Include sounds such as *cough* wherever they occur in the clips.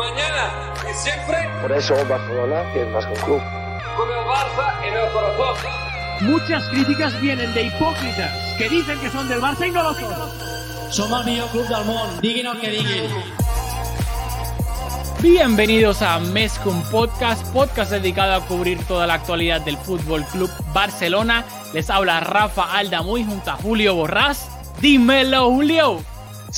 mañana y siempre. Por eso Barcelona es más que un club. Con el Barça en el corazón. Muchas críticas vienen de hipócritas que dicen que son del Barça y no lo son. Som el millor club del món, diguin el que diguin. Bienvenidos a Mescum Podcast, podcast dedicado a cubrir toda la actualidad del Fútbol Club Barcelona. Les habla Rafa Aldamuy junto a Julio Borrás. Dímelo, Julio.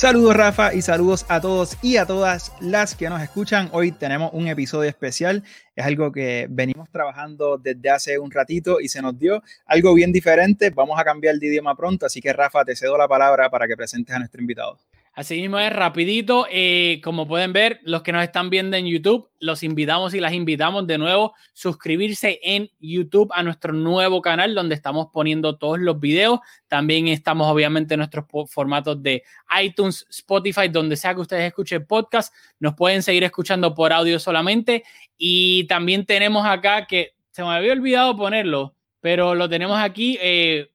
Saludos Rafa y saludos a todos y a todas las que nos escuchan. Hoy tenemos un episodio especial. Es algo que venimos trabajando desde hace un ratito y se nos dio algo bien diferente. Vamos a cambiar de idioma pronto, así que Rafa, te cedo la palabra para que presentes a nuestro invitado. Así mismo es rapidito. Eh, como pueden ver, los que nos están viendo en YouTube, los invitamos y las invitamos de nuevo a suscribirse en YouTube a nuestro nuevo canal donde estamos poniendo todos los videos. También estamos obviamente en nuestros formatos de iTunes, Spotify, donde sea que ustedes escuchen podcast. Nos pueden seguir escuchando por audio solamente. Y también tenemos acá que se me había olvidado ponerlo, pero lo tenemos aquí. Eh,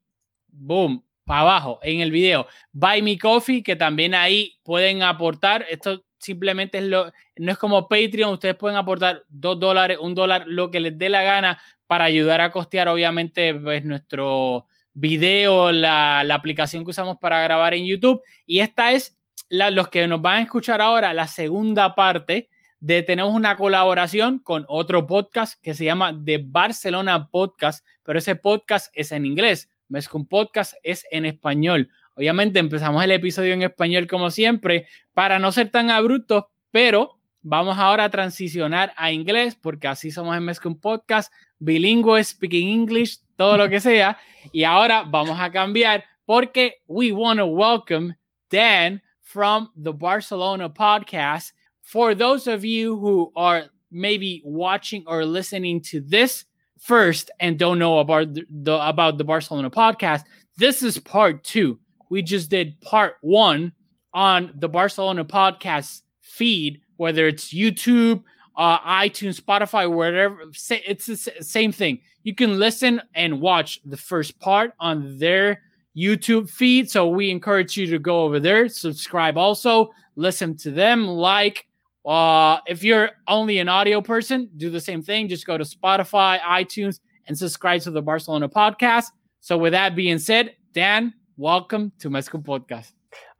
boom para abajo en el video. Buy Me Coffee, que también ahí pueden aportar. Esto simplemente es lo, no es como Patreon, ustedes pueden aportar dos dólares, un dólar, lo que les dé la gana para ayudar a costear, obviamente, pues nuestro video, la, la aplicación que usamos para grabar en YouTube. Y esta es la, los que nos van a escuchar ahora, la segunda parte de tenemos una colaboración con otro podcast que se llama The Barcelona Podcast, pero ese podcast es en inglés. Mezcum Podcast es en español. Obviamente empezamos el episodio en español como siempre para no ser tan abruptos, pero vamos ahora a transicionar a inglés porque así somos en Mezcum Podcast, bilingüe, speaking English, todo lo que sea. Y ahora vamos a cambiar porque we want to welcome Dan from the Barcelona podcast. For those of you who are maybe watching or listening to this, first and don't know about the, about the Barcelona podcast, this is part two. We just did part one on the Barcelona podcast feed, whether it's YouTube, uh, iTunes, Spotify, wherever. It's the same thing. You can listen and watch the first part on their YouTube feed. So we encourage you to go over there, subscribe also, listen to them, like, uh, if you're only an audio person, do the same thing. Just go to Spotify, iTunes, and subscribe to the Barcelona podcast. So, with that being said, Dan, welcome to Mezcum Podcast.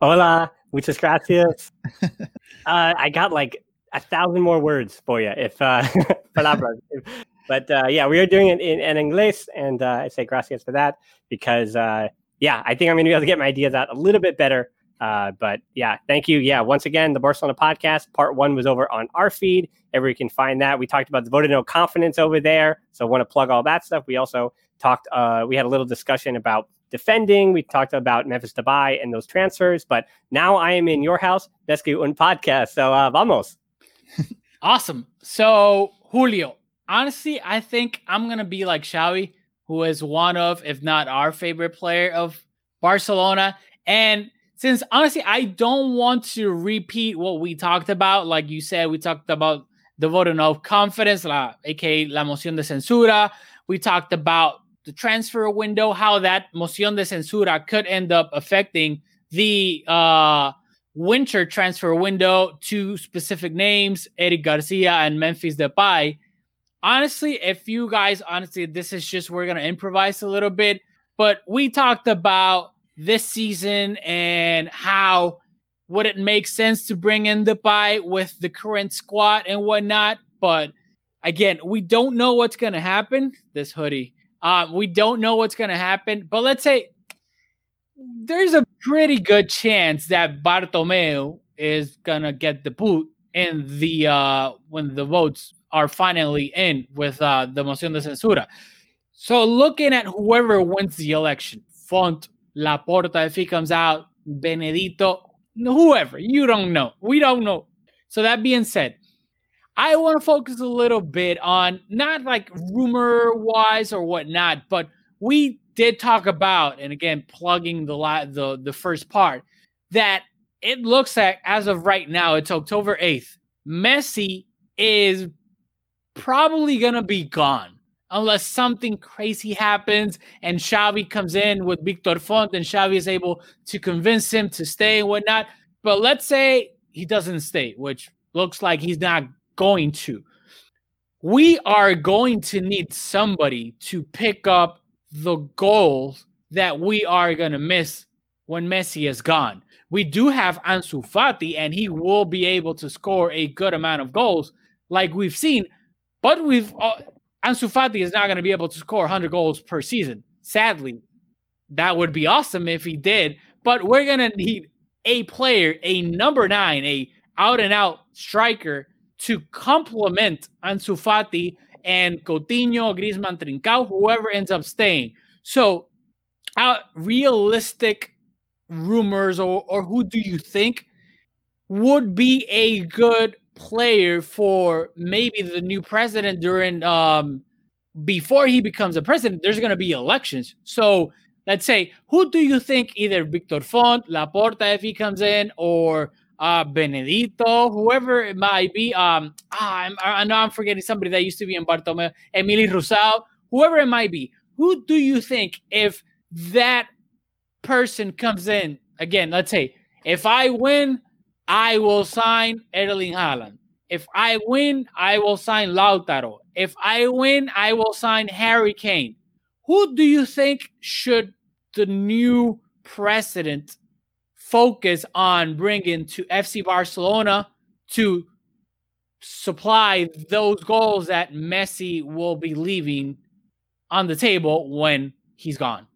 Hola, muchas gracias. *laughs* uh, I got like a thousand more words for you, if uh, *laughs* palabras. but uh, yeah, we are doing it in, in English, and uh, I say gracias for that because uh, yeah, I think I'm going to be able to get my ideas out a little bit better uh, but yeah, thank you. Yeah, once again, the Barcelona podcast, part one was over on our feed. Everybody can find that. We talked about the vote of no confidence over there. So want to plug all that stuff. We also talked, uh, we had a little discussion about defending. We talked about Memphis Depay and those transfers. But now I am in your house, Rescue Un podcast. So uh, vamos. *laughs* awesome. So, Julio, honestly, I think I'm to be like Xavi, who is one of, if not our favorite player of Barcelona. And since honestly, I don't want to repeat what we talked about. Like you said, we talked about the vote of confidence, la, aka la moción de censura. We talked about the transfer window, how that moción de censura could end up affecting the uh, winter transfer window to specific names, Eric Garcia and Memphis Depay. Honestly, if you guys, honestly, this is just, we're going to improvise a little bit, but we talked about this season and how would it make sense to bring in Depay with the current squad and whatnot. But again, we don't know what's going to happen. This hoodie, uh, we don't know what's going to happen. But let's say there's a pretty good chance that Bartomeu is going to get the boot in the uh, when the votes are finally in with uh, the moción de censura. So looking at whoever wins the election, Font Laporta, if he comes out, Benedito, whoever, you don't know. We don't know. So that being said, I want to focus a little bit on not like rumor wise or whatnot, but we did talk about, and again, plugging the the the first part, that it looks like as of right now, it's October 8th. Messi is probably gonna be gone unless something crazy happens and Xavi comes in with Victor Font and Xavi is able to convince him to stay and whatnot. But let's say he doesn't stay, which looks like he's not going to. We are going to need somebody to pick up the goals that we are going to miss when Messi is gone. We do have Ansu Fati, and he will be able to score a good amount of goals, like we've seen. But we've Ansu Fati is not going to be able to score 100 goals per season. Sadly, that would be awesome if he did. But we're going to need a player, a number nine, a out and out striker to complement Ansu Fati and Coutinho, Griezmann, Trincao, whoever ends up staying. So, uh, realistic rumors, or, or who do you think would be a good player for maybe the new president during um before he becomes a president? There's going to be elections, so let's say who do you think either Victor Font, Laporta if he comes in, or uh, Benedito, whoever it might be. Um, ah, i know I'm forgetting somebody that used to be in Bartomeu, Emili Rousaud, whoever it might be. Who do you think if that person comes in again? Let's say if I win, I will sign Erling Haaland. If I win, I will sign Lautaro. If I win, I will sign Harry Kane. Who do you think should the new president focus on bringing to FC Barcelona to supply those goals that Messi will be leaving on the table when he's gone.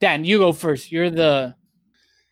Dan, you go first. You're the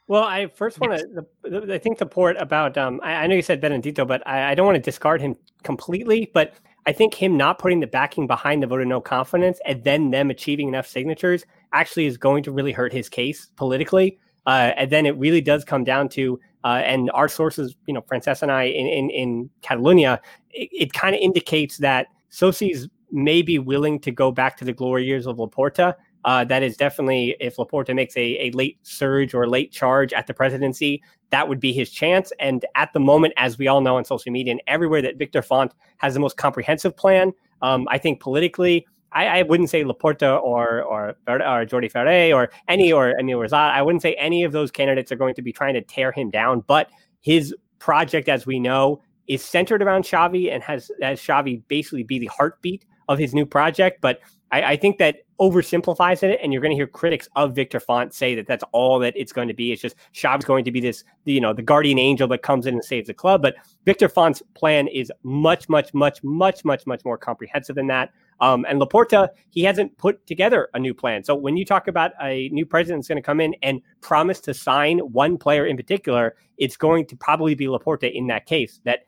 well, I first want to. I think the port about. Um, I, I, know you said Benedito, but I, I don't want to discard him completely. But I think him not putting the backing behind the vote of no confidence and then them achieving enough signatures actually is going to really hurt his case politically. Uh, and then it really does come down to, uh, and our sources, you know, Frances and I in in, in Catalonia, it, it kind of indicates that socis may be willing to go back to the glory years of Laporta. Uh, that is definitely if Laporta makes a, a late surge or late charge at the presidency, that would be his chance. And at the moment, as we all know on social media and everywhere, that Victor Font has the most comprehensive plan. Um, I think politically, I, I, wouldn't say Laporta or or or Jordi Farré or any or Emili Rousaud. I wouldn't say any of those candidates are going to be trying to tear him down. But his project, as we know, is centered around Xavi and has has Xavi basically be the heartbeat of his new project. But I, I think that oversimplifies it, and you're going to hear critics of Victor Font say that that's all that it's going to be. It's just Xavi's going to be this, you know, the guardian angel that comes in and saves the club. But Victor Font's plan is much, much, much, much, much, much more comprehensive than that. Um, and Laporta, he hasn't put together a new plan. So when you talk about a new president that's going to come in and promise to sign one player in particular, it's going to probably be Laporta in that case. That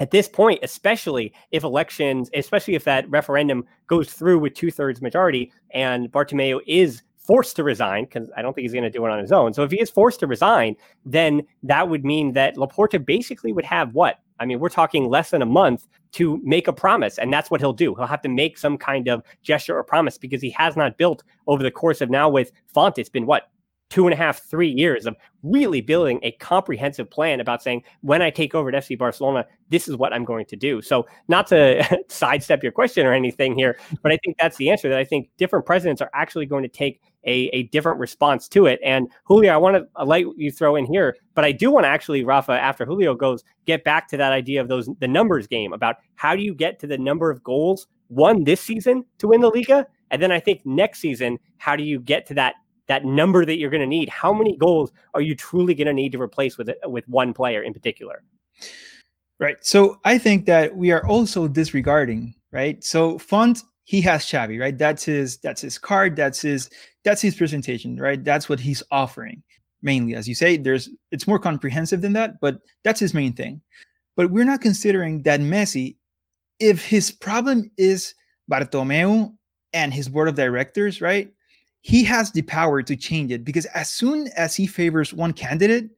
at this point, especially if elections, especially if that referendum goes through with two thirds majority and Bartomeu is forced to resign, because I don't think he's going to do it on his own. So if he is forced to resign, then that would mean that Laporta basically would have what? I mean, we're talking less than a month to make a promise, and that's what he'll do. He'll have to make some kind of gesture or promise because he has not built over the course of now with Font. It's been what two and a half, three years of really building a comprehensive plan about saying, when I take over at FC Barcelona, this is what I'm going to do. So, not to *laughs* sidestep your question or anything here, but I think that's the answer that I think different presidents are actually going to take a, a different response to it. And Julio, I want to let you throw in here, but I do want to actually, Rafa, after Julio goes, get back to that idea of those the numbers game about how do you get to the number of goals won this season to win the Liga? And then I think next season, how do you get to that that number that you're going to need. How many goals are you truly going to need to replace with with one player in particular? Right. So I think that we are also disregarding, right? So Font, he has Xavi, right? That's his that's his card, that's his that's his presentation, right? That's what he's offering. Mainly, as you say, there's it's more comprehensive than that, but that's his main thing. But we're not considering that Messi, if his problem is Bartomeu and his board of directors, right? He has the power to change it because as soon as he favors one candidate,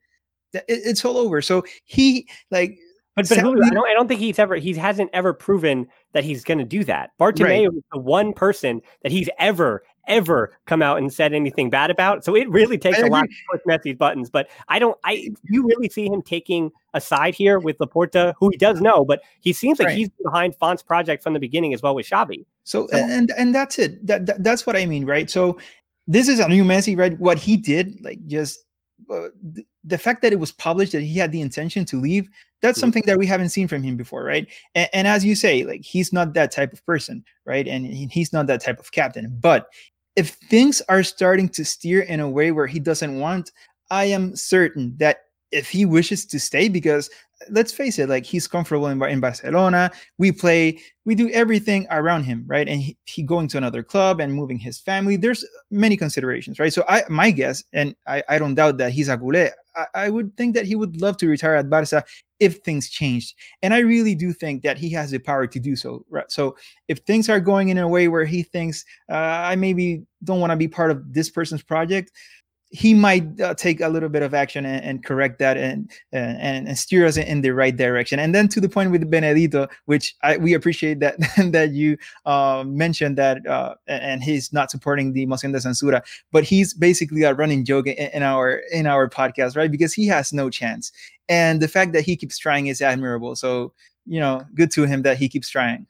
it's all over. So he like but, but sadly, I, don't, I don't think he's ever he hasn't ever proven that he's going to do that. Bartomeu right. is the one person that he's ever ever come out and said anything bad about. So it really takes a lot to push Messi's buttons. But I don't. I you really see him taking a side here with Laporta, who he does know, but he seems like right. he's behind Font's project from the beginning as well with Xavi. So, so and and that's it. That, that that's what I mean, right? So this is a new Messi, right? What he did, like just uh, th- the fact that it was published that he had the intention to leave, that's Mhm. something that we haven't seen from him before, right? And, and as you say, like he's not that type of person, right? And he's not that type of captain. But if things are starting to steer in a way where he doesn't want, I am certain that if he wishes to stay, because let's face it, like he's comfortable in, in Barcelona, we play, we do everything around him, right? And he, he going to another club and moving his family, there's many considerations, right? So I, my guess, and I, I don't doubt that he's a culé, I, I would think that he would love to retire at Barca if things changed. And I really do think that he has the power to do so. Right? So if things are going in a way where he thinks uh, I maybe don't want to be part of this person's project, he might uh, take a little bit of action and, and correct that and, and and steer us in, the right direction. And then to the point with Benedito, which I, we appreciate that *laughs* that you uh, mentioned that uh, and he's not supporting the moción de censura, but he's basically a running joke in, in our in our podcast, right? Because he has no chance, and the fact that he keeps trying is admirable. So you know, good to him that he keeps trying.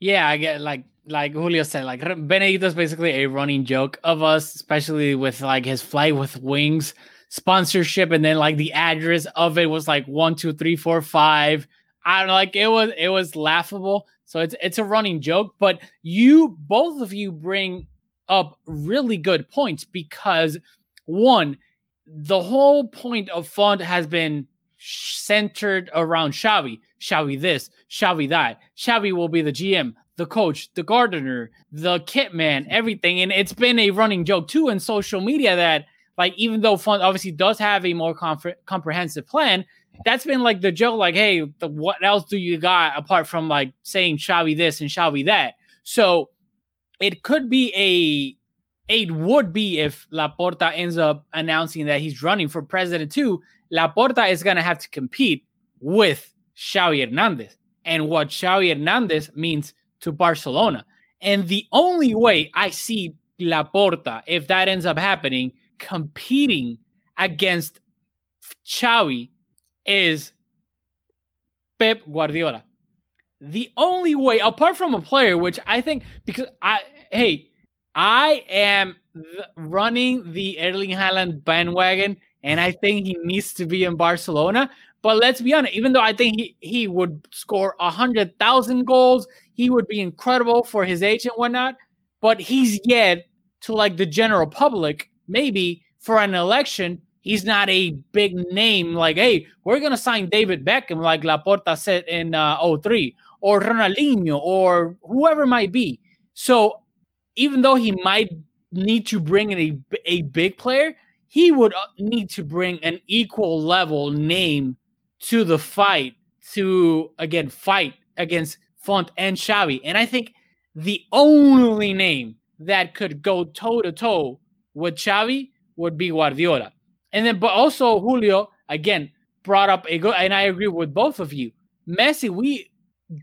Yeah, I get like like Julio said, like Benedito is basically a running joke of us, especially with like his flight with wings sponsorship, and then like the address of it was like one, two, three, four, five. I don't know, like it was it was laughable. So it's it's a running joke, but you both of you bring up really good points because one, the whole point of Font has been centered around Xavi. Xavi this, Xavi that. Xavi will be the GM, the coach, the gardener, the kit man, everything. And it's been a running joke too in social media that, like, even though Font obviously does have a more compre- comprehensive plan, that's been like the joke, like, hey, the, what else do you got apart from like saying Xavi this and Xavi that? So it could be a it would be if Laporta ends up announcing that he's running for president too. Laporta is going to have to compete with Xavi Hernandez and what Xavi Hernandez means to Barcelona. And the only way I see Laporta, if that ends up happening, competing against Xavi is Pep Guardiola. The only way, apart from a player, which I think, because I, hey, I am running the Erling Haaland bandwagon, and I think he needs to be in Barcelona. But let's be honest, even though I think he, he would score a hundred thousand goals, he would be incredible for his age and whatnot. But he's yet to like the general public, maybe for an election, he's not a big name. Like, hey, we're gonna sign David Beckham, like Laporta said in uh, 03, or Ronaldinho, or whoever might be. So even though he might need to bring in a, a big player, he would uh, need to bring an equal level name to the fight to again fight against Font and Xavi. And I think the only name that could go toe to toe with Xavi would be Guardiola. And then, but also Julio again brought up a good, and I agree with both of you. Messi, we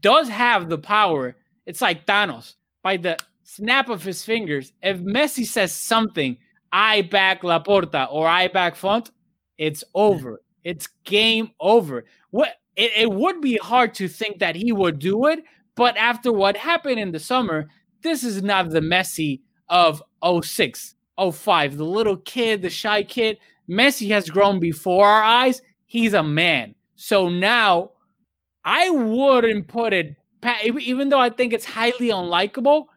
does have the power. It's like Thanos by the snap of his fingers. If Messi says something, I back Laporta or I back Font, it's over. It's game over. What it, it would be hard to think that he would do it, but after what happened in the summer, this is not the Messi of 06, 05, the little kid, the shy kid. Messi has grown before our eyes. He's a man. So now I wouldn't put it, even though I think it's highly unlikable.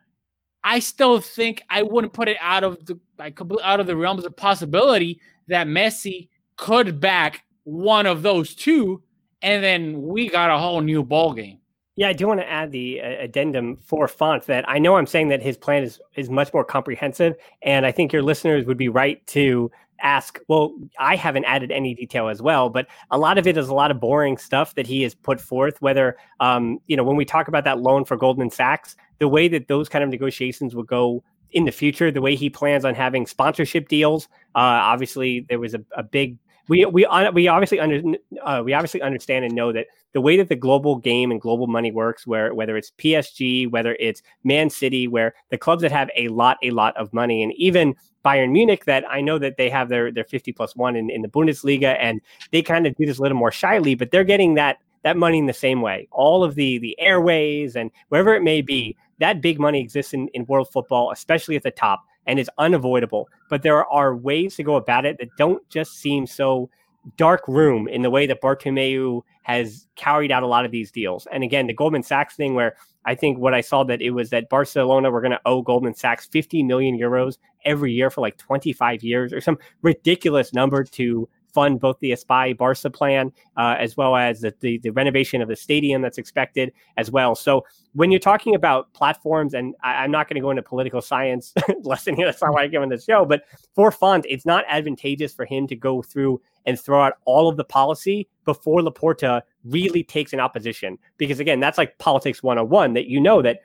I still think I wouldn't put it out of the like out of the realms of possibility that Messi could back one of those two, and then we got a whole new ball game. Yeah, I do want to add the uh, addendum for Font that I know I'm saying that his plan is is much more comprehensive, and I think your listeners would be right to ask. Well, I haven't added any detail as well, but a lot of it is a lot of boring stuff that he has put forth. Whether um, you know, when we talk about that loan for Goldman Sachs, the way that those kind of negotiations would go in the future, the way he plans on having sponsorship deals. Uh, obviously, there was a, a big we we we obviously under uh, we obviously understand and know that the way that the global game and global money works, where whether it's PSG, whether it's Man City, where the clubs that have a lot a lot of money, and even Bayern Munich, that I know that they have their their fifty plus one in, in the Bundesliga, and they kind of do this a little more shyly, but they're getting that that money in the same way. All of the the airways and wherever it may be, that big money exists in, in world football, especially at the top. and is unavoidable. But there are ways to go about it that don't just seem so dark room in the way that Bartomeu has carried out a lot of these deals. And again, the Goldman Sachs thing, where I think what I saw that it was that Barcelona were going to owe Goldman Sachs 50 million euros every year for like 25 years or some ridiculous number to fund both the Espai Barca plan uh, as well as the, the, the, renovation of the stadium that's expected as well. So when you're talking about platforms, and I, am not going to go into political science *laughs* lesson here, that's not why I give on this show, but for Font, it's not advantageous for him to go through and throw out all of the policy before Laporta really takes an opposition. Because again, that's like politics 101 that you know that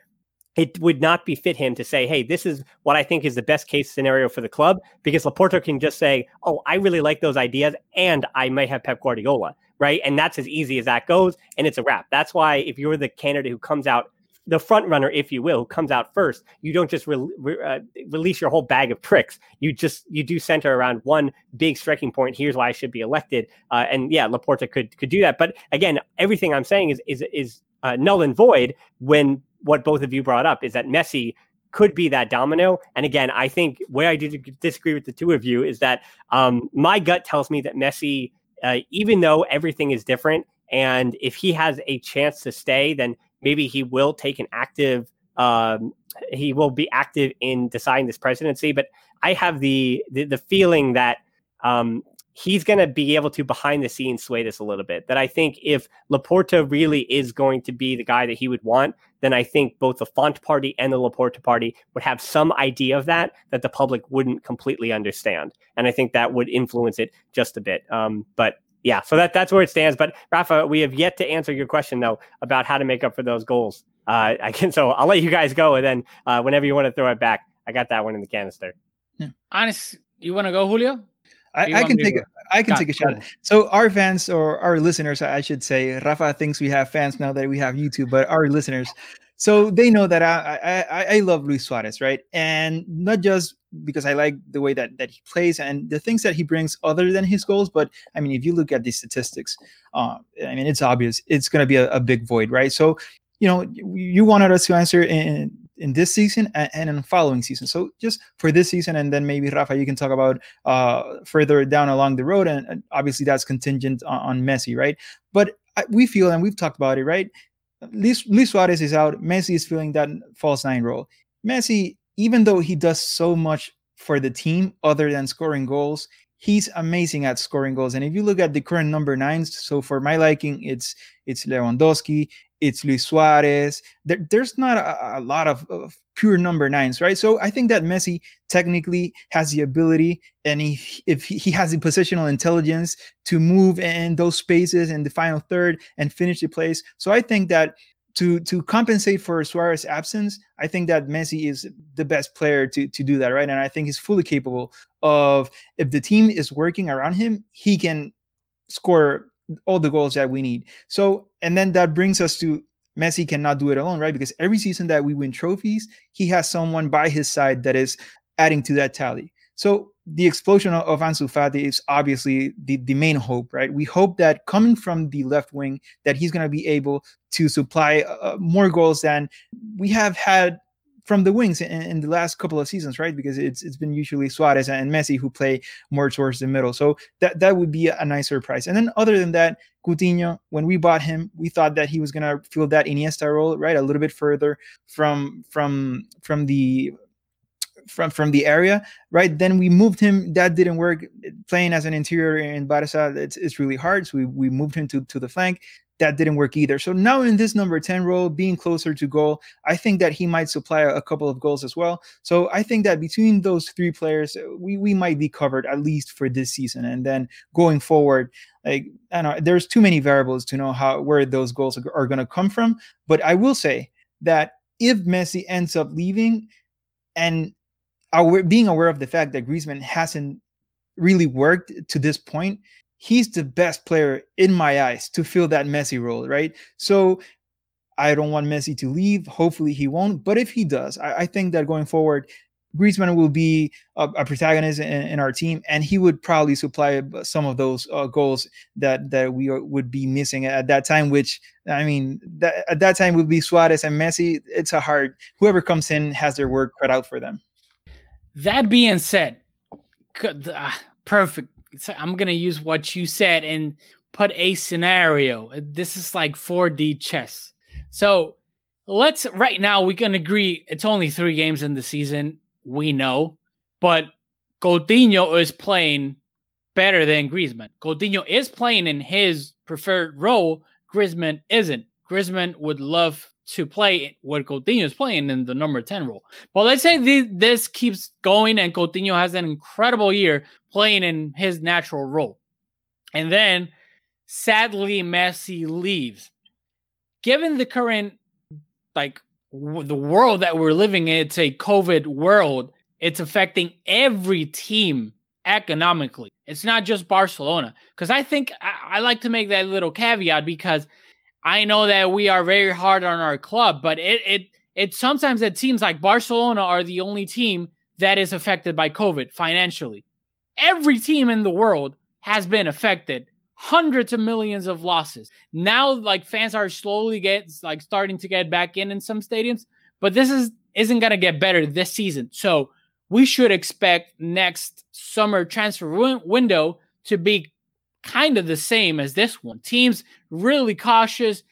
it would not befit him to say, hey, this is what I think is the best case scenario for the club, because Laporta can just say, oh, I really like those ideas, and I might have Pep Guardiola, right? And that's as easy as that goes, and it's a wrap. That's why if you're the candidate who comes out, the front runner, if you will, comes out first, you don't just re- re- uh, release your whole bag of tricks. You just you do center around one big striking point. Here's why I should be elected, uh, and yeah, Laporta could could do that. But again, everything I'm saying is is is uh, null and void when what both of you brought up is that Messi could be that domino. And again, I think where I do disagree with the two of you is that um, my gut tells me that Messi, uh, even though everything is different, and if he has a chance to stay, then maybe he will take an active. Um, he will be active in deciding this presidency. But I have the the, the feeling that um, he's going to be able to behind the scenes sway this a little bit. That I think if Laporta really is going to be the guy that he would want, then I think both the Font party and the Laporta party would have some idea of that that the public wouldn't completely understand, and I think that would influence it just a bit. Um, but yeah, so that that's where it stands. But Rafa, we have yet to answer your question though about how to make up for those goals. Uh, *laughs* I can so I'll let you guys go, and then uh, whenever you want to throw it back, I got that one in the canister. Yeah. Honest, you want to go, Julio? I, I can take a, I can take a shot. So our fans or our listeners, I should say, Rafa thinks we have fans now that we have YouTube, but our listeners, so they know that I, I I love Luis Suarez, right? And not just because I like the way that that he plays and the things that he brings other than his goals, but I mean, if you look at these statistics, uh, I mean, it's obvious it's going to be a, a big void, right? So you know, you wanted us to answer in in this season and, and in the following season. So just for this season, and then maybe Rafa, you can talk about uh, further down along the road, and, and obviously that's contingent on, on, Messi, right? But I, we feel, and we've talked about it, right? Luis, Luis Suarez is out. Messi is filling that false nine role. Messi, even though he does so much for the team other than scoring goals, he's amazing at scoring goals. And if you look at the current number nines, so for my liking, it's it's Lewandowski, it's Luis Suarez. There, there's not a, a lot of, of, pure number nines, right? So I think that Messi technically has the ability, and he, if he, he has the positional intelligence to move in those spaces in the final third and finish the place. So I think that to to compensate for Suarez's absence, I think that Messi is the best player to to do that, right? And I think he's fully capable of if the team is working around him, he can score all the goals that we need. So, and then that brings us to Messi cannot do it alone, right? Because every season that we win trophies, he has someone by his side that is adding to that tally. So the explosion of Ansu Fati is obviously the, the main hope, right? We hope that coming from the left wing, that he's going to be able to supply uh, more goals than we have had from the wings in, in, the last couple of seasons, right? Because it's it's been usually Suarez and Messi who play more towards the middle. So that that would be a nice surprise. And then other than that, Coutinho, when we bought him, we thought that he was gonna fill that Iniesta role, right? A little bit further from from from the from from the area, right? Then we moved him. That didn't work. Playing as an interior in Barca, it's, it's really hard. So we, we moved him to, to the flank that didn't work either. So now in this number 10 role, being closer to goal, I think that he might supply a, couple of goals as well. So I think that between those three players, we, we might be covered at least for this season. And then going forward, like I know, there's too many variables to know how where those goals are, are going to come from. But I will say that if Messi ends up leaving and our, being aware of the fact that Griezmann hasn't really worked to this point, he's the best player in my eyes to fill that Messi role, right? So I don't want Messi to leave. Hopefully he won't. But if he does, I, I think that going forward, Griezmann will be a, a protagonist in, in, our team, and he would probably supply some of those uh, goals that that we are, would be missing at that time. Which I mean, that, at that time would be Suarez and Messi. It's a hard. Whoever comes in has their work cut out for them. That being said, uh, perfect. I'm gonna use what you said and put a scenario. This is like 4D chess. So let's right now we can agree it's only three games in the season. We know, but Coutinho is playing better than Griezmann. Coutinho is playing in his preferred role. Griezmann isn't. Griezmann would love to play what Coutinho is playing in the number 10 role. But let's say this keeps going and Coutinho has an incredible year playing in his natural role. And then sadly Messi leaves. Given the current like w- the world that we're living in, it's a COVID world. It's affecting every team economically. It's not just Barcelona. Because I think I, I like to make that little caveat because I know that we are very hard on our club, but it it it sometimes it seems like Barcelona are the only team that is affected by COVID financially. Every team in the world has been affected hundreds of millions of losses. Now, like fans are slowly get like starting to get back in in some stadiums, but this is isn't gonna get better this season. So we should expect next summer transfer w- window to be kind of the same as this one. Teams really cautious,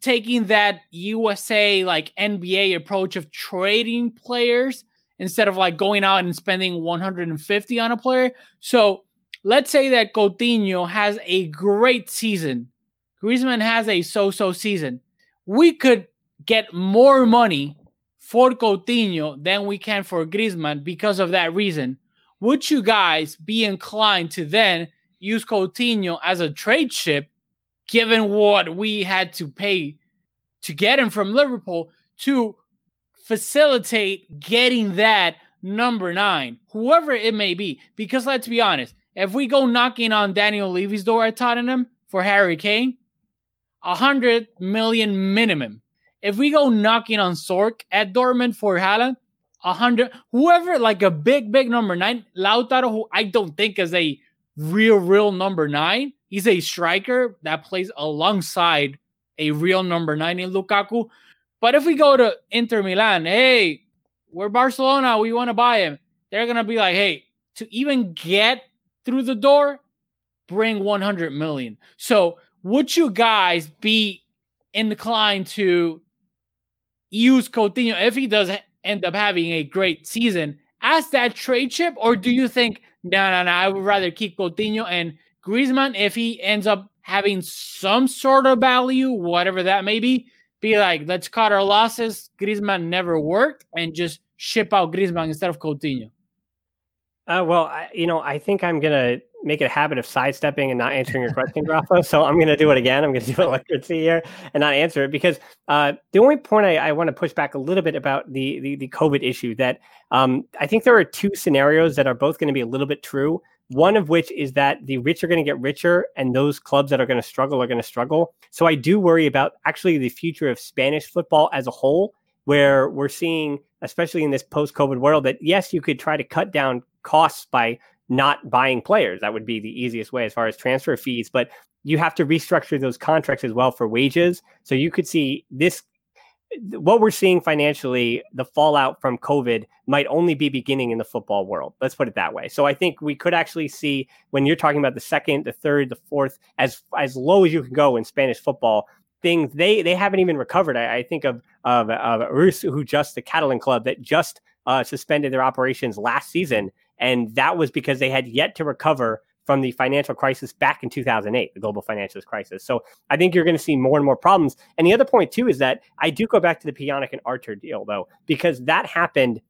taking that USA like NBA approach of trading players instead of like going out and spending 150 on a player. So let's say that Coutinho has a great season, Griezmann has a so-so season. We could get more money for Coutinho than we can for Griezmann because of that reason. Would you guys be inclined to then use Coutinho as a trade ship, given what we had to pay to get him from Liverpool to facilitate getting that number nine, whoever it may be? Because let's be honest, if we go knocking on Daniel Levy's door at Tottenham for Harry Kane, a hundred million minimum. If we go knocking on Zorc at Dortmund for Haaland, a hundred, whoever like a big, big number nine, Lautaro, who I don't think is a real, real number nine. He's a striker that plays alongside a real number nine in Lukaku. But if we go to Inter Milan, hey, we're Barcelona, we want to buy him. They're gonna be like, hey, to even get through the door, bring 100 million. So, would you guys be inclined to use Coutinho if he does end up having a great season as that trade chip, or do you think no, no, no? I would rather keep Coutinho and Griezmann if he ends up having some sort of value, whatever that may be. Be like, let's cut our losses. Griezmann never worked, and just ship out Griezmann instead of Coutinho. Uh, well, I, you know, I think I'm gonna make it a habit of sidestepping and not answering your question, Rafa. So I'm gonna do it again. I'm gonna do it *laughs* like electricity here and not answer it because uh, the only point I, I want to push back a little bit about the the, the COVID issue that um, I think there are two scenarios that are both going to be a little bit true. One of which is that the rich are going to get richer, and those clubs that are going to struggle are going to struggle. So I do worry about actually the future of Spanish football as a whole, where we're seeing, especially in this post-COVID world, that yes, you could try to cut down costs by not buying players. That would be the easiest way as far as transfer fees, but you have to restructure those contracts as well for wages. So you could see this what we're seeing financially, the fallout from COVID might only be beginning in the football world. Let's put it that way. So I think we could actually see when you're talking about the second, the third, the fourth, as as low as you can go in Spanish football, things they they haven't even recovered. I, I think of of, of Reus, who just the Catalan club that just uh, suspended their operations last season and that was because they had yet to recover from the financial crisis back in 2008, the global financial crisis. So I think you're going to see more and more problems. And the other point, too, is that I do go back to the Pjanic and Arthur deal, though, because that happened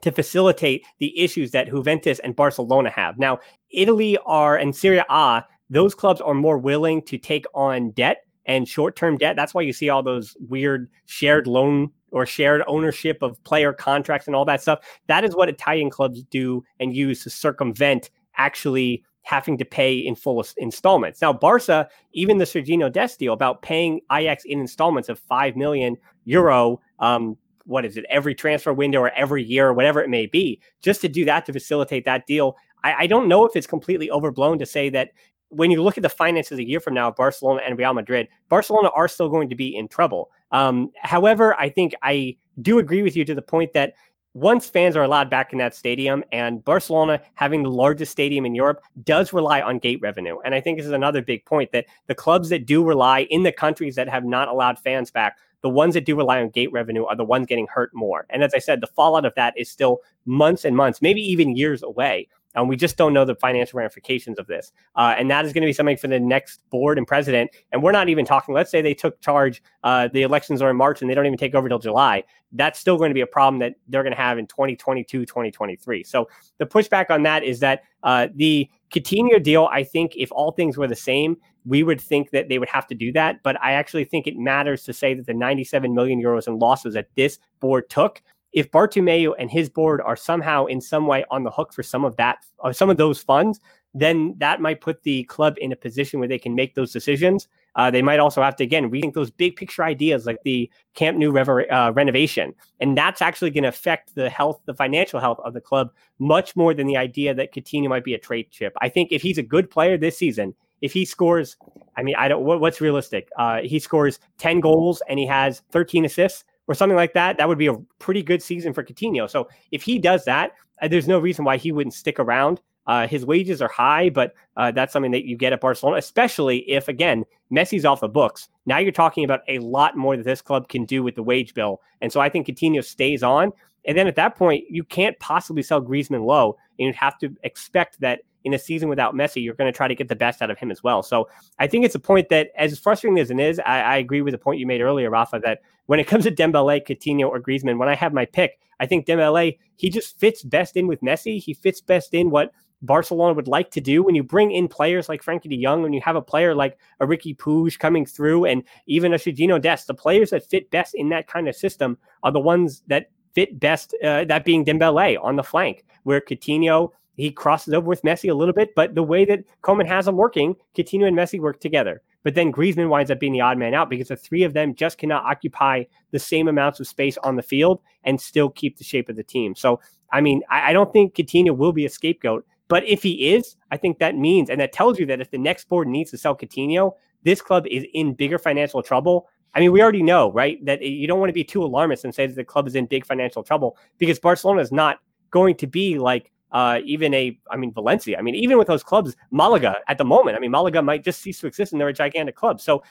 to facilitate the issues that Juventus and Barcelona have. Now, Italy are and Serie A, those clubs are more willing to take on debt and short term debt. That's why you see all those weird shared loan or shared ownership of player contracts and all that stuff. That is what Italian clubs do and use to circumvent actually having to pay in full installments. Now, Barca, even the Sergiño Dest deal about paying Ajax in installments of 5 million euro, um, what is it, every transfer window or every year or whatever it may be, just to do that to facilitate that deal. I, I don't know if it's completely overblown to say that when you look at the finances a year from now, Barcelona and Real Madrid, Barcelona are still going to be in trouble. Um, however, I think I do agree with you to the point that once fans are allowed back in that stadium, and Barcelona having the largest stadium in Europe does rely on gate revenue. And I think this is another big point that the clubs that do rely in the countries that have not allowed fans back, the ones that do rely on gate revenue are the ones getting hurt more. And as I said, the fallout of that is still months and months, maybe even years away. And we just don't know the financial ramifications of this. Uh, and that is going to be something for the next board and president. And we're not even talking, let's say they took charge, uh, the elections are in March and they don't even take over till July. That's still going to be a problem that they're going to have in 2022, 2023. So the pushback on that is that uh, the Coutinho deal, I think if all things were the same, we would think that they would have to do that. But I actually think it matters to say that the 97 million euros in losses that this board took if Bartomeu and his board are somehow in some way on the hook for some of that, or uh, some of those funds, then that might put the club in a position where they can make those decisions. Uh, they might also have to again rethink those big picture ideas like the Camp Nou rever- uh, renovation, and that's actually going to affect the health, the financial health of the club much more than the idea that Coutinho might be a trade chip. I think if he's a good player this season, if he scores, I mean, I don't what, what's realistic. Uh, he scores ten goals and he has thirteen assists or something like that, that would be a pretty good season for Coutinho. So if he does that, uh, there's no reason why he wouldn't stick around. Uh, his wages are high, but uh, that's something that you get at Barcelona, especially if, again, Messi's off the books. Now you're talking about a lot more that this club can do with the wage bill. And so I think Coutinho stays on. And then at that point, you can't possibly sell Griezmann low. And you'd have to expect that in a season without Messi, you're going to try to get the best out of him as well. So I think it's a point that, as frustrating as it is, I, I agree with the point you made earlier, Rafa, that when it comes to Dembele, Coutinho, or Griezmann, when I have my pick, I think Dembele, he just fits best in with Messi. He fits best in what Barcelona would like to do when you bring in players like Frenkie de Jong, when you have a player like a Riqui Puig coming through, and even a Sergiño Dest, the players that fit best in that kind of system are the ones that fit best, uh, that being Dembele on the flank, where Coutinho he crosses over with Messi a little bit, but the way that Koeman has them working, Coutinho and Messi work together. But then Griezmann winds up being the odd man out because the three of them just cannot occupy the same amounts of space on the field and still keep the shape of the team. So, I mean, I, I don't think Coutinho will be a scapegoat. But if he is, I think that means, and that tells you that if the next board needs to sell Coutinho, this club is in bigger financial trouble. I mean, we already know, right, that you don't want to be too alarmist and say that the club is in big financial trouble because Barcelona is not going to be like uh, even a, I mean, Valencia. I mean, even with those clubs, Malaga at the moment, I mean, Malaga might just cease to exist and they're a gigantic club. So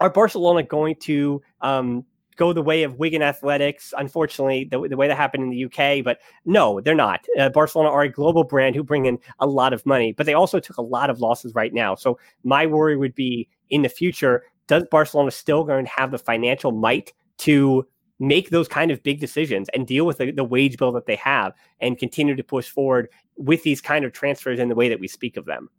are Barcelona going to um, go the way of Wigan Athletics? Unfortunately, the, the way that happened in the UK, but no, they're not. Uh, Barcelona are a global brand who bring in a lot of money, but they also took a lot of losses right now. So my worry would be in the future, does Barcelona still going to have the financial might to make those kind of big decisions and deal with the, the, wage bill that they have and continue to push forward with these kind of transfers in the way that we speak of them.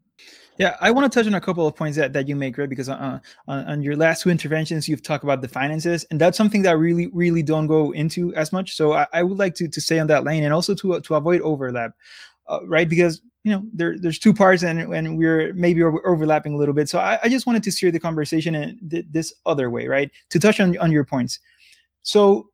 Yeah, I want to touch on a couple of points that, that you make, right? Because uh, on, on your last two interventions, you've talked about the finances, and that's something that really, really don't go into as much. So I, I would like to to stay on that lane and also to to avoid overlap, uh, right? Because you know there, there's two parts and, and we're maybe over, overlapping a little bit. So I, I just wanted to steer the conversation in th- this other way, right? To touch on on your points. So,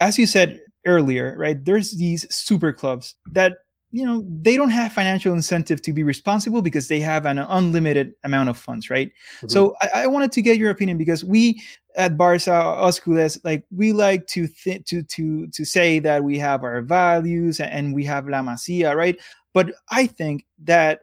as you said earlier, right, there's these super clubs that you know they don't have financial incentive to be responsible because they have an unlimited amount of funds right mm-hmm. so I, I, wanted to get your opinion because we at barca us like we like to th- to to to say that we have our values and we have la masia right but i think that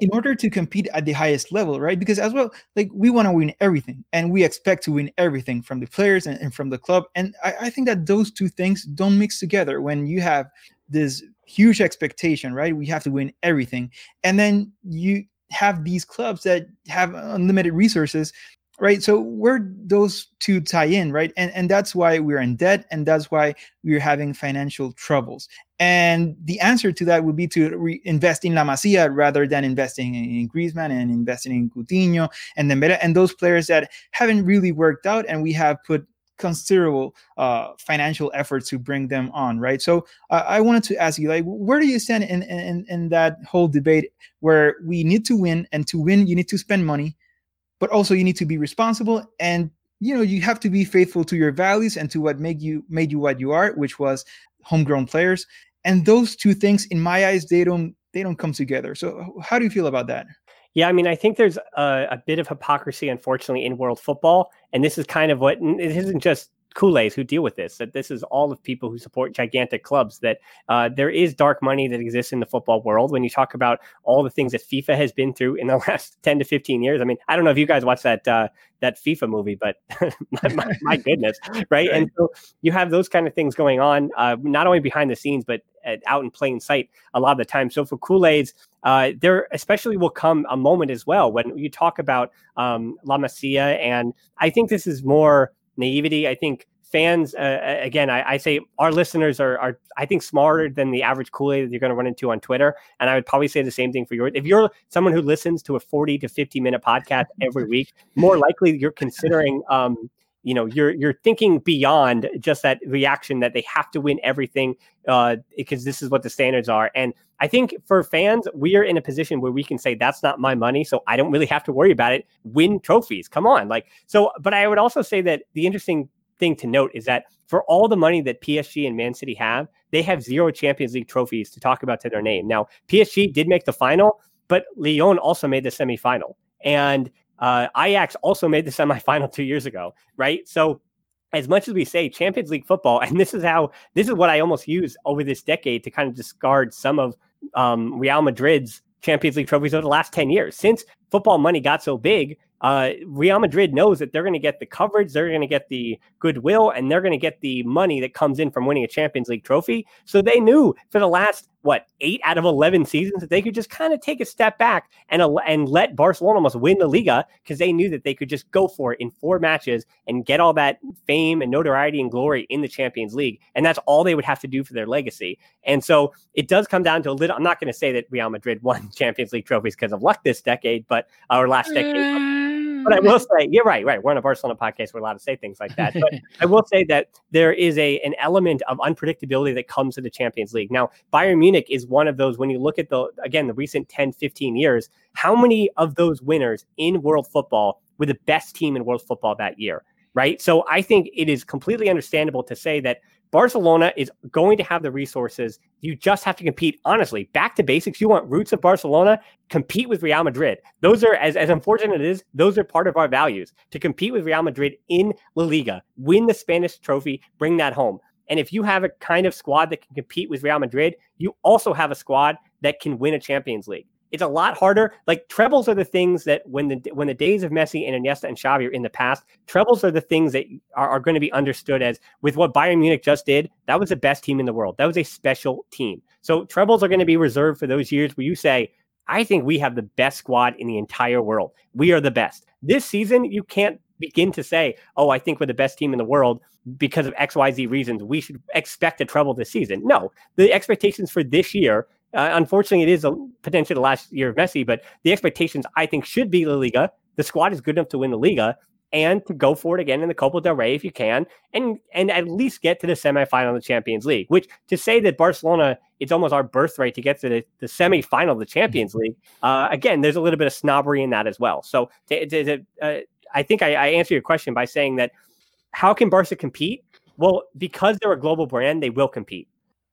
in order to compete at the highest level, right? Because as well, like we want to win everything and we expect to win everything from the players and, and from the club. And I, I, think that those two things don't mix together when you have this huge expectation, right? We have to win everything. And then you have these clubs that have unlimited resources right? So where those two tie in right? And and that's why we're in debt and that's why we're having financial troubles. And the answer to that would be to invest in La Masia rather than investing in Griezmann and investing in Coutinho and Dembele and those players that haven't really worked out and we have put considerable uh, financial efforts to bring them on, right? So uh, I wanted to ask you, like, where do you stand in, in in that whole debate where we need to win, and to win you need to spend money, but also you need to be responsible and you know you have to be faithful to your values and to what made you made you what you are which was homegrown players. And those two things in my eyes they don't they don't come together. So how do you feel about that? Yeah, I mean, I think there's a, a, bit of hypocrisy, unfortunately, in world football, and this is kind of what it isn't just culés who deal with this. That this is all of people who support gigantic clubs. That uh, there is dark money that exists in the football world. When you talk about all the things that FIFA has been through in the *laughs* last ten to fifteen years, I mean, I don't know if you guys watch that uh, that FIFA movie, but *laughs* my, my, my, *laughs* goodness, right? And so you have those kind of things going on, uh, not only behind the scenes, but out in plain sight a lot of the time. So for culés, uh, there especially will come a moment as well when you talk about um, La Masia, and I think this is more naivety. I think fans, uh, again, I, I, say our listeners are, are, I think, smarter than the average culé that you're going to run into on Twitter. And I would probably say the same thing for yours. If you're someone who listens to a 40 to 50 minute podcast every week, more likely you're considering, um, you know, you're you're thinking beyond just that reaction that they have to win everything uh, because this is what the standards are. And I think for fans, we are in a position where we can say that's not my money, so I don't really have to worry about it. Win trophies, come on, like so. But I would also say that the interesting thing to note is that for all the money that PSG and Man City have, they have zero Champions League trophies to talk about to their name. Now, PSG did make the final, but Lyon also made the semifinal. And uh, Ajax also made the semifinal two years ago, right? So, as much as we say Champions League football, and this is how this is what I almost use over this decade to kind of discard some of um, Real Madrid's Champions League trophies over the last 10 years. Since football money got so big, uh, Real Madrid knows that they're going to get the coverage, they're going to get the goodwill, and they're going to get the money that comes in from winning a Champions League trophy. So they knew for the last what eight out of eleven seasons that they could just kind of take a step back and and let Barcelona almost win the Liga because they knew that they could just go for it in four matches and get all that fame and notoriety and glory in the Champions League, and that's all they would have to do for their legacy. And so it does come down to a little. I'm not going to say that Real Madrid won *laughs* Champions League trophies because of luck this decade, but our last decade mm. But I mm. will say, you're right, right. We're on a Barcelona podcast. We're allowed to say things like that. But *laughs* I will say that there is a an element of unpredictability that comes to the Champions League. Now, Bayern Munich is one of those when you look at the again the recent 10, 15 years, how many of those winners in world football were the best team in world football that year? Right. So I think it is completely understandable to say that Barcelona is going to have the resources. You just have to compete. Honestly, back to basics. You want roots of Barcelona, compete with Real Madrid. Those are, as, as unfortunate as it is, those are part of our values to compete with Real Madrid in La Liga, win the Spanish trophy, bring that home. And if you have a kind of squad that can compete with Real Madrid, you also have a squad that can win a Champions League. It's a lot harder. Like trebles are the things that when the when the days of Messi and Iniesta and Xavi are in the past, trebles are the things that are, are going to be understood as with what Bayern Munich just did. That was the best team in the world. That was a special team. So trebles are going to be reserved for those years where you say, I think we have the best squad in the entire world. We are the best. This season, you can't begin to say, oh, I think we're the best team in the world because of XYZ reasons. We should expect a treble this season. No, the expectations for this year uh, unfortunately, it is a, potentially the last year of Messi, but the expectations I think should be La Liga. The squad is good enough to win the Liga and to go for it again in the Copa del Rey if you can, and and at least get to the semifinal of the Champions League. Which to say that Barcelona, it's almost our birthright to get to the, the semifinal of the Champions League. Uh, again, there's a little bit of snobbery in that as well. So to, to, to, uh, I think I, I answer your question by saying that how can Barca compete? Well, because they're a global brand, they will compete.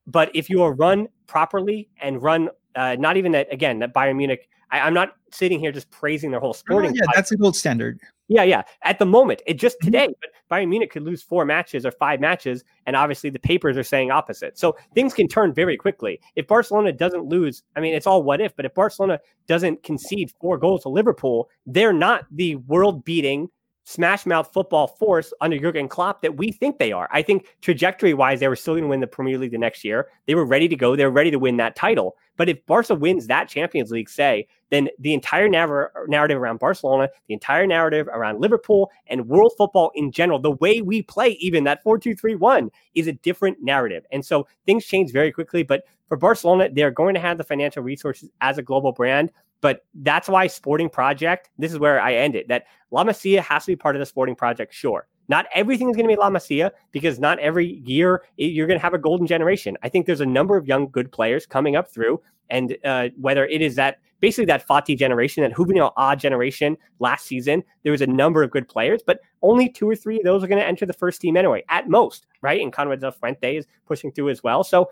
But if you are run properly and run, uh, not even that, again, that Bayern Munich, I, am not sitting here just praising their whole sporting. Oh, yeah, that's a gold standard. Yeah, yeah. At the moment, it just mm-hmm. today, but Bayern Munich could lose four matches or five matches, and obviously the papers are saying opposite. So things can turn very quickly. If Barcelona doesn't lose, I mean, it's all what if, but if Barcelona doesn't concede four goals to Liverpool, they're not the world beating smash mouth football force under Jurgen Klopp that we think they are. I think trajectory wise, they were still going to win the Premier League the next year. They were ready to go. They were ready to win that title. But if Barca wins that Champions League, say, then the entire narrative around Barcelona, the entire narrative around Liverpool and world football in general, the way we play, even that 4 2 3 1, is a different narrative. And so things change very quickly. But for Barcelona, they're going to have the financial resources as a global brand but that's why Sporting Project, this is where I end it, that La Masia has to be part of the Sporting Project, sure. Not everything is going to be La Masia because not every year you're going to have a golden generation. I think there's a number of young, good players coming up through. And uh, whether it is that basically that Fati generation, that Juvenil A generation last season, there was a number of good players, but only two or three of those are going to enter the first team anyway, at most, right? And Konrad Del Fuente is pushing through as well. So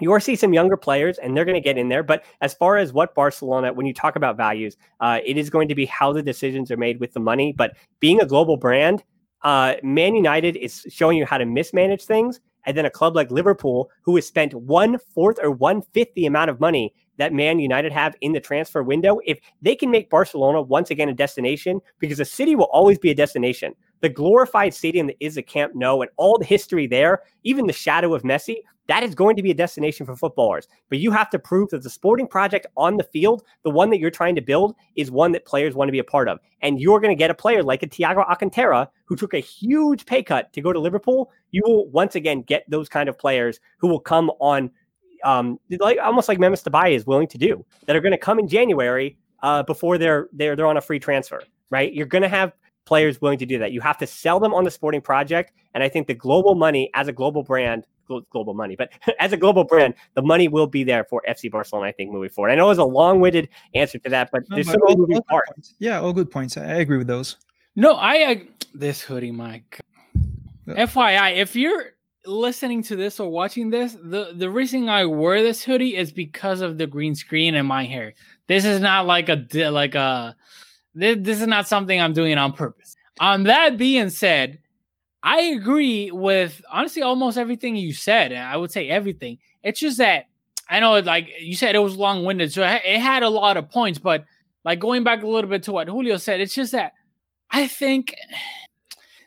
you are see some younger players and they're going to get in there. But as far as what Barcelona, when you talk about values, uh, it is going to be how the decisions are made with the money. But being a global brand, uh, Man United is showing you how to mismanage things, and then a club like Liverpool, who has spent one fourth or one fifth the amount of money that Man United have in the transfer window, if they can make Barcelona once again a destination, because a city will always be a destination. The glorified stadium that is a Camp Nou and all the history there, even the shadow of Messi, that is going to be a destination for footballers. But you have to prove that the sporting project on the field, the one that you're trying to build, is one that players want to be a part of. And you're going to get a player like a Thiago Alcantara, who took a huge pay cut to go to Liverpool. You will once again get those kind of players who will come on um, like almost like Memphis Depay is willing to do that are going to come in January uh, before they're they're they're on a free transfer, right? You're going to have players willing to do that. You have to sell them on the sporting project, and I think the global money as a global brand, global money, but *laughs* as a global brand, the money will be there for FC Barcelona. I think moving forward. I know it's a long-winded answer to that, but No, there's but so many all- moving all good parts. points. Yeah, all good points. I I agree with those. No, I uh, this hoodie, Mike. Yeah. FYI, if you're listening to this or watching this, the the reason I wear this hoodie is because of the green screen and my hair. This is not like a like a this, this is not something I'm doing on purpose. On that being said, I agree with honestly almost everything you said. and I would say everything. It's just that I know, like you said, it was long winded, so it had a lot of points. But like going back a little bit to what Julio said, it's just that I think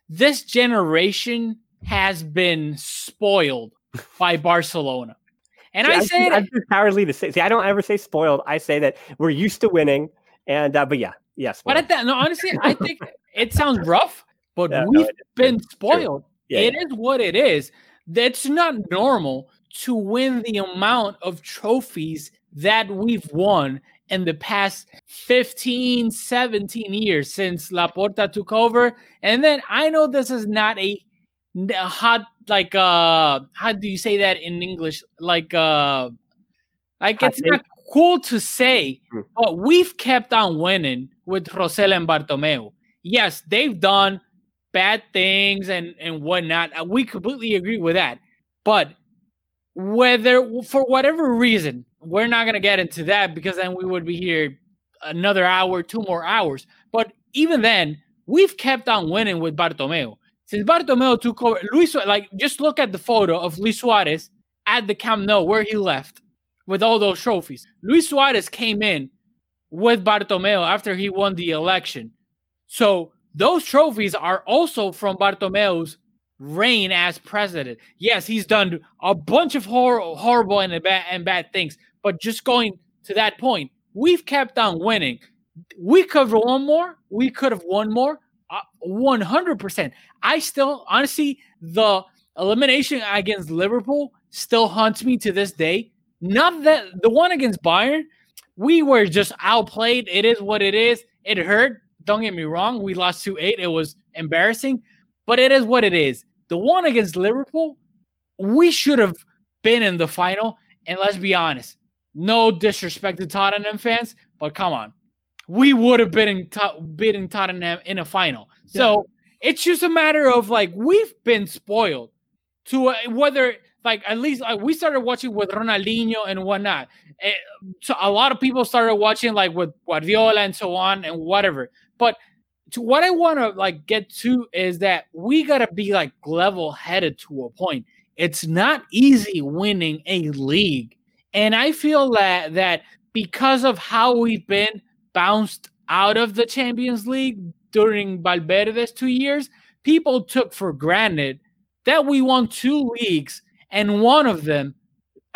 this generation has been spoiled by Barcelona. And I See, say I'm it, cowardly to say. See, I don't ever say spoiled. I say that we're used to winning, and uh, but yeah, yes. but at that, no, honestly, I think it sounds *laughs* rough, but Yeah, we've is. been spoiled. yeah, It is what it is. That's not normal to win the amount of trophies that we've won in the past 15, 17 years since Laporta took over. And then I know this is not a hot like uh how do you say that in English? Like uh like it's not cool to say, Hmm. but we've kept on winning with Rosell and Bartomeu. Yes, they've done bad things and and whatnot. Uh, We completely agree with that. But whether for whatever reason, we're not gonna get into that because then we would be here another hour, two more hours. But even then, we've kept on winning with Bartomeu. Since Bartomeu took over, Luis like just look at the photo of Luis Suarez at the Camp Nou where he left with all those trophies. Luis Suarez came in with Bartomeu after he won the election. So those trophies are also from Bartomeu's reign as president. Yes, he's done a bunch of hor- horrible and bad and bad things, but just going to that point, we've kept on winning. We could have won more. We could have won more. Uh, One hundred percent. I still, honestly, the elimination against Liverpool still haunts me to this day. Not that the one against Bayern, we were just outplayed. It is what it is. It hurt. Don't get me wrong. We lost 2 8. It was embarrassing, but it is what it is. The one against Liverpool, we should have been in the final. And let's be honest, no disrespect to Tottenham fans, but come on. We would have been in to- Tottenham in a final. So it's just a matter of like, we've been spoiled to uh, whether like at least like we started watching with Ronaldinho and whatnot. Eh, so a lot of people started watching like with Guardiola and so on and whatever. But to what I want to like get to is that we gotta be like level headed to a point. It's not easy winning a league, and I feel that that because of how we've been bounced out of the Champions League during Valverde's two years, people took for granted that we won two leagues and one of them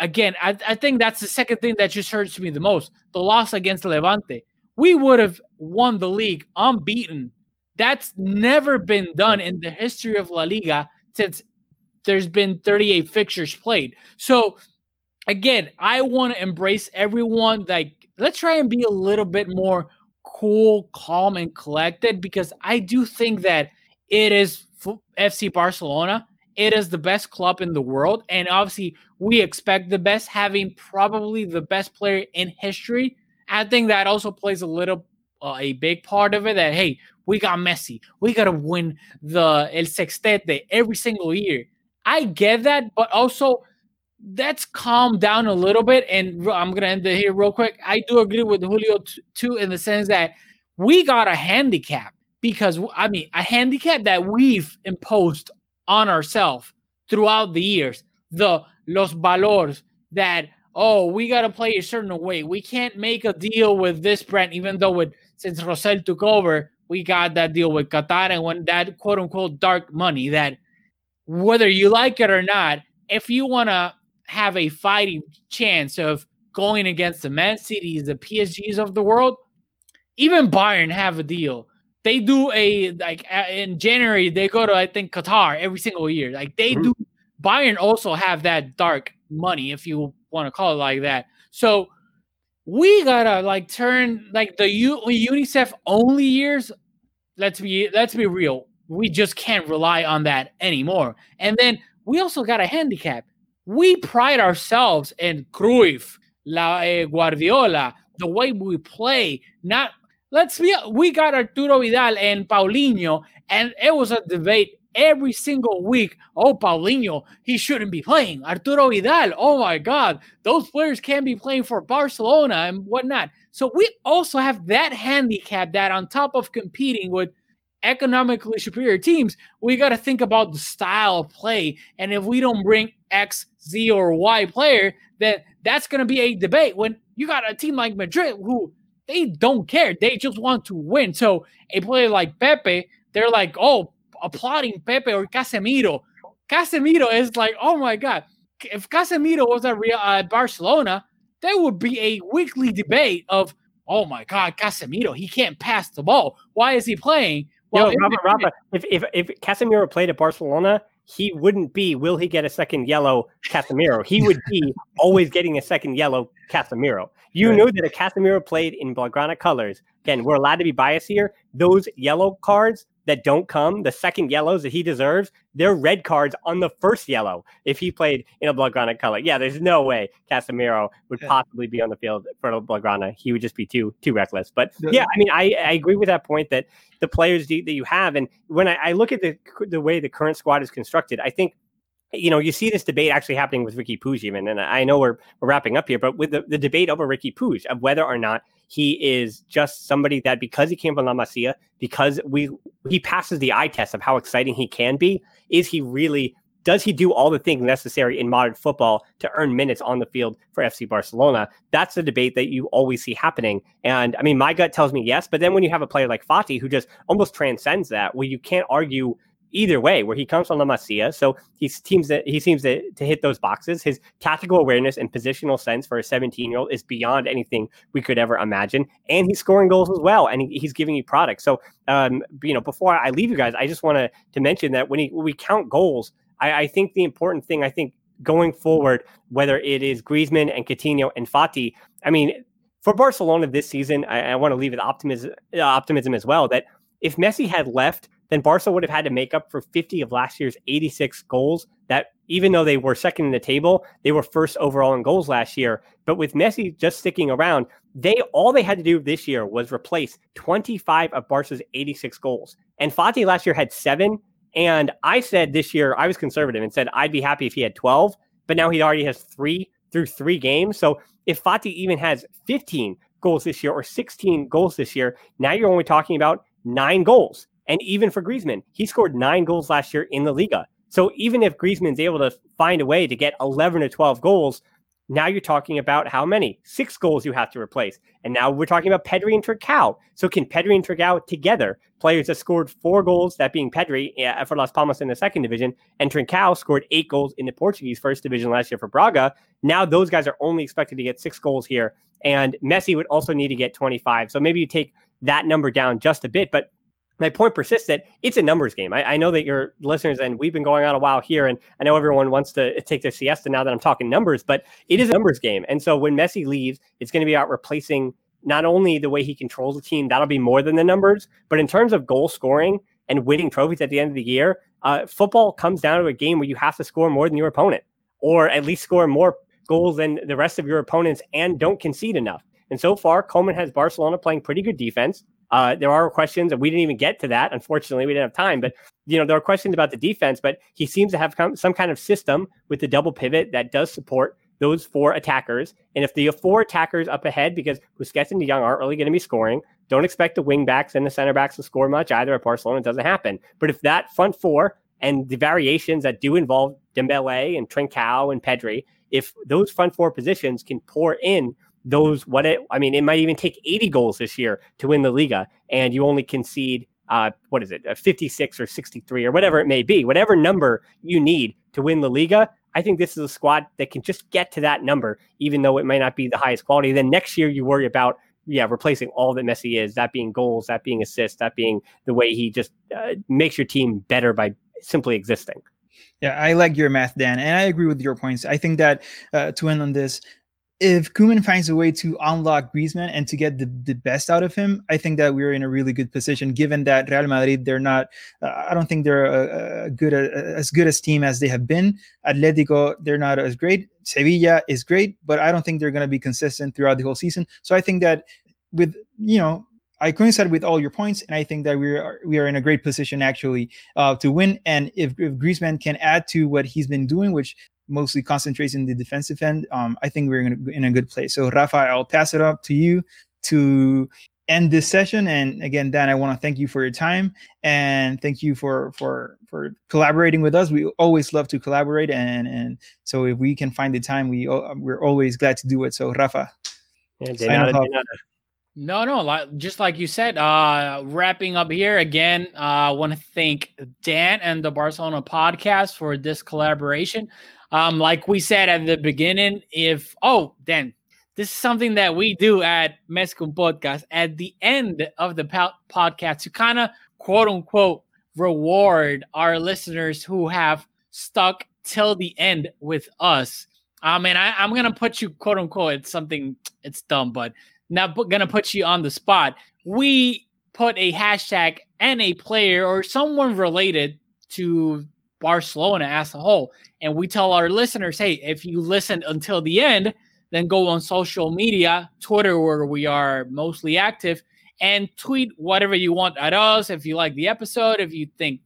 again I, I think that's the second thing that just hurts me the most the loss against levante. We would have won the league unbeaten. That's never been done in the history of la liga since there's been 38 fixtures played. So again i want to embrace everyone like let's try and be a little bit more cool calm and collected because i do think that it is F- fc barcelona it is the best club in the world and obviously we expect the best having probably the best player in history. I think that also plays a little uh, a big part of it that hey we got messi. We got to win the el sextete every single year. I get that but also let's calm down a little bit and i'm gonna end it here real quick. I do agree with julio t- too in the sense that we got a handicap because I mean a handicap that we've imposed on ourselves throughout the years. The los valores that oh we gotta play a certain way. We can't make a deal with this brand, even though with since Rosell took over, we got that deal with Qatar and when that quote unquote dark money that whether you like it or not, if you wanna have a fighting chance of going against the Man Cities, the PSGs of the world, even Bayern have a deal. They do a like in January they go to I think Qatar every single year. Like they mm-hmm. do. Bayern also have that dark money, if you want to call it like that. So we gotta like turn like the U- UNICEF only years. Let's be let's be real. We just can't rely on that anymore. And then we also got a handicap. We pride ourselves in Cruyff, La eh, Guardiola, the way we play. Not let's be we got Arturo Vidal and Paulinho, and it was a debate every single week. Oh, Paulinho, he shouldn't be playing. Arturo Vidal, oh my God, those players can't be playing for Barcelona and whatnot. So we also have that handicap that on top of competing with economically superior teams, we got to think about the style of play. And if we don't bring X, Z, or Y player, then that's going to be a debate. When you got a team like Madrid who they don't care, they just want to win. So a player like Pepe, they're like, oh, applauding Pepe or Casemiro. Casemiro is like, oh my God. If Casemiro was at Real, uh, Barcelona, there would be a weekly debate of, oh my God, Casemiro, he can't pass the ball. Why is he playing? Well, Yo, Robert, Robert, if, if, if Casemiro played at Barcelona, he wouldn't be, will he get a second yellow Casemiro? He would be *laughs* always getting a second yellow Casemiro. You right. know that a Casemiro played in Blaugrana colors, again, we're allowed to be biased here. Those yellow cards that don't come, the second yellows that he deserves, they're red cards on the first yellow if he played in a Blaugrana color. Yeah, there's no way Casemiro would yeah. possibly be on the field for a Blaugrana. He would just be too too reckless. But yeah, I mean, I, I agree with that point that the players that you have, and when I, I look at the the way the current squad is constructed, I think you know, you see this debate actually happening with Riqui Puig even, and I know we're, we're wrapping up here, but with the, the debate over Riqui Puig of whether or not he is just somebody that because he came from La Masia, because we he passes the eye test of how exciting he can be, is he really does he do all the things necessary in modern football to earn minutes on the field for FC Barcelona? That's the debate that you always see happening. And I mean, my gut tells me yes, but then when you have a player like Fati who just almost transcends that, where you can't argue either way, where he comes from La Masia. So he seems that he seems to, to hit those boxes. His tactical awareness and positional sense for a 17 year old is beyond anything we could ever imagine. And he's scoring goals as well, and he, he's giving you product. So, um, you know, before I leave you guys, I just want to to mention that when, he, when we count goals, I, I think the important thing, I think going forward, whether it is Griezmann and Coutinho and Fati, I mean, for Barcelona this season, I, I want to leave with optimism, uh, optimism as well that if Messi had left then Barca would have had to make up for 50 of last year's 86 goals. That even though they were second in the table, they were first overall in goals last year. But with Messi just sticking around, they all they had to do this year was replace 25 of Barca's 86 goals. And Fati last year had seven. And I said this year I was conservative and said I'd be happy if he had 12, but now he already has three through three games. So if Fati even has 15 goals this year or 16 goals this year, now you're only talking about nine goals. And even for Griezmann, he scored nine goals last year in the Liga. So even if Griezmann's able to find a way to get 11 or 12 goals, now you're talking about how many? Six goals you have to replace. And now we're talking about Pedri and Trincao. So can Pedri and Trincao together, players that scored four goals, that being Pedri uh, for Las Palmas in the second division, and Trincao scored eight goals in the Portuguese first division last year for Braga. Now those guys are only expected to get six goals here. And Messi would also need to get 25. So maybe you take that number down just a bit. But my point persists that it's a numbers game. I, I, know that your listeners and we've been going on a while here, and I know everyone wants to take their siesta now that I'm talking numbers, but it is a numbers game. And so when Messi leaves, it's going to be about replacing not only the way he controls the team, that'll be more than the numbers, but in terms of goal scoring and winning trophies at the end of the year, uh, football comes down to a game where you have to score more than your opponent, or at least score more goals than the rest of your opponents and don't concede enough. And so far, Koeman has Barcelona playing pretty good defense. Uh, there are questions, and we didn't even get to that. Unfortunately, we didn't have time. But you know, there are questions about the defense. But he seems to have some kind of system with the double pivot that does support those four attackers. And if the four attackers up ahead, because Busquets and De Jong aren't really going to be scoring, don't expect the wing backs and the center backs to score much either at Barcelona. It doesn't happen. But if that front four and the variations that do involve Dembele and Trincao and Pedri, if those front four positions can pour in those what it I mean, it might even take 80 goals this year to win the Liga, and you only concede uh, what is it, 56 or 63 or whatever it may be, whatever number you need to win the Liga. I think this is a squad that can just get to that number, even though it might not be the highest quality. Then next year you worry about yeah, replacing all that Messi is, that being goals, that being assists, that being the way he just uh, makes your team better by simply existing. Yeah, I like your math, Dan, and I agree with your points. I think that uh, to end on this, if Koeman finds a way to unlock Griezmann and to get the, the best out of him, I think that we're in a really good position. Given that Real Madrid, they're not, uh, I don't think they're a, a good a, as good as team as they have been. Atletico, they're not as great. Sevilla is great, but I don't think they're going to be consistent throughout the whole season. So I think that with you know I coincide with all your points, and I think that we are we are in a great position actually uh, to win. And if, if Griezmann can add to what he's been doing, which mostly concentrates in the defensive end, um, I think we're in a, in a good place. So Rafa, I'll pass it up to you to end this session. And again, Dan, I want to thank you for your time and thank you for for for collaborating with us. We always love to collaborate, and and so if we can find the time, we we're always glad to do it. So Rafa. Yeah, no, no, like, just like you said, uh, wrapping up here again, uh, I want to thank Dan and the Barcelona podcast for this collaboration. Um, like we said at the beginning, if, oh, Dan, this is something that we do at Mexican Podcast at the end of the po- podcast to kind of quote unquote reward our listeners who have stuck till the end with us. I mean, I, I'm to put you quote unquote, it's something, it's dumb, but not gonna put you on the spot. We put a hashtag and a player or someone related to Barcelona as a whole, and we tell our listeners, hey, if you listen until the end, then go on social media, Twitter, where we are mostly active, and tweet whatever you want at us. If you like the episode, if you think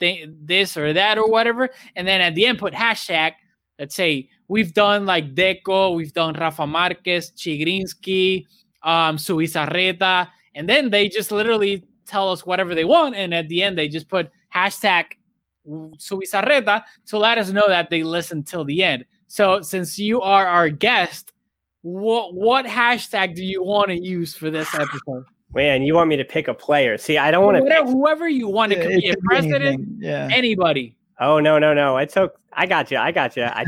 th- this or that or whatever, and then at the end put hashtag. Let's say we've done like Deco, we've done Rafa Marquez, Chygrynskiy, um, Zubizarreta, and then they just literally tell us whatever they want, and at the end they just put hashtag Zubizarreta to let us know that they listened till the end. So since you are our guest, what what hashtag do you want to use for this episode? Man, you want me to pick a player? See, I don't want to whoever you want. It could yeah, be a president, yeah. anybody. Oh no, no, no! It's okay. I got you. I got you. I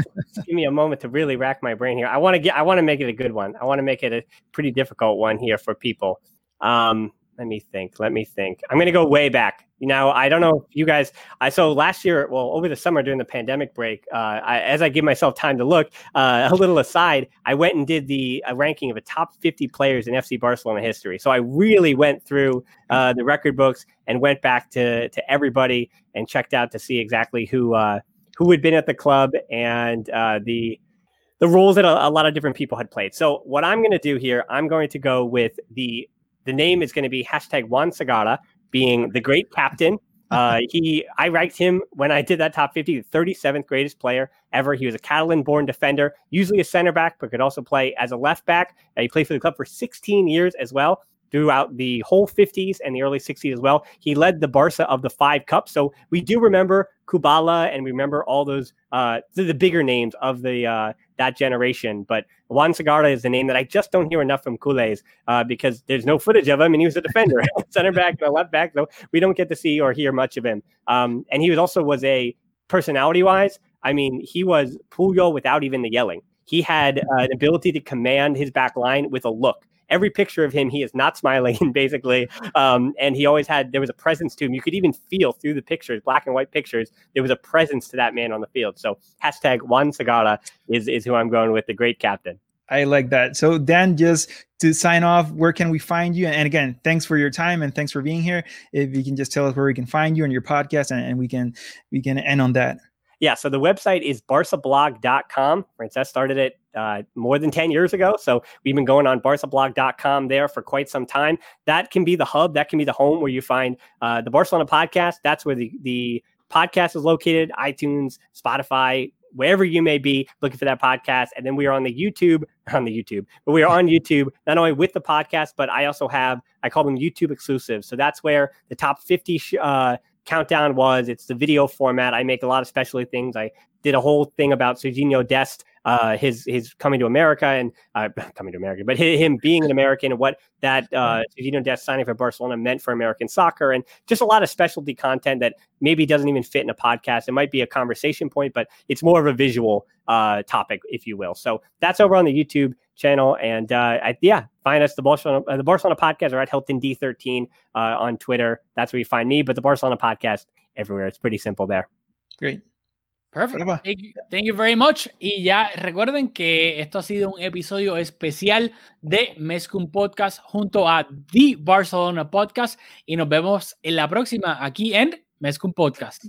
give me a moment to really rack my brain here. I want to get. I want to make it a good one. I want to make it a pretty difficult one here for people. Um, let me think. Let me think. I'm going to go way back. Now, I don't know if you guys. I so last year, well, over the summer during the pandemic break, uh, I, as I give myself time to look, uh, *laughs* a little aside, I went and did the ranking of the top 50 players in FC Barcelona history. So I really went through uh, the record books and went back to to everybody and checked out to see exactly who uh, who had been at the club and uh, the the roles that a, a lot of different people had played. So what I'm going to do here, I'm going to go with the the name is going to be hashtag Juan Segarra, being the great captain. *laughs* Uh, he, I ranked him when I did that top 50, the 37th greatest player ever. He was a Catalan-born defender, usually a center back, but could also play as a left back. Uh, he played for the club for 16 years as well throughout the whole 50s and the early 60s as well. He led the Barca of the five cups. So we do remember Kubala and we remember all those uh, the, the bigger names of the uh, that generation. But Juan Segarra is the name that I just don't hear enough from Culés uh, because there's no footage of him and he was a defender, *laughs* center back and a left back. So we don't get to see or hear much of him. Um, and he was also was a personality wise. I mean, he was Puyol without even the yelling. He had uh, an ability to command his back line with a look every picture of him, he is not *laughs* smiling, basically. Um, and he always had, there was a presence to him. You could even feel through the pictures, black and white pictures, there was a presence to that man on the field. So hashtag Juan Segarra is, is who I'm going with, the great captain. I like that. So Dan, just to sign off, where can we find you? And again, thanks for your time and thanks for being here. If you can just tell us where we can find you and your podcast, and, and we can we can end on that. Yeah, so the website is barcablog.com. Right, that started it uh, more than 10 years ago. So we've been going on barcablog.com there for quite some time. That can be the hub, that can be the home where you find uh, the Barcelona podcast. That's where the, the podcast is located iTunes, Spotify, wherever you may be looking for that podcast. And then we are on the YouTube, *laughs* on the YouTube, but we are on YouTube, not only with the podcast, but I also have, I call them YouTube exclusives. So that's where the top 50 sh- uh, countdown was. It's the video format. I make a lot of specialty things. I did a whole thing about Serginho Dest, uh, his his coming to America and uh, *laughs* coming to America, but him being an American and what that uh, Serginho Dest signing for Barcelona meant for American soccer, and just a lot of specialty content that maybe doesn't even fit in a podcast. It might be a conversation point, but it's more of a visual uh, topic, if you will. So that's over on the YouTube channel, and uh, I, yeah, find us the Barcelona uh, the Barcelona podcast or at Hilton D13 uh, on Twitter. That's where you find me, but the Barcelona podcast everywhere. It's pretty simple there. Great. Perfect. Thank you, thank you very much. Y ya recuerden que esto ha sido un episodio especial de Mezcum Podcast junto a The Barcelona Podcast y nos vemos en la próxima aquí en Mezcum Podcast.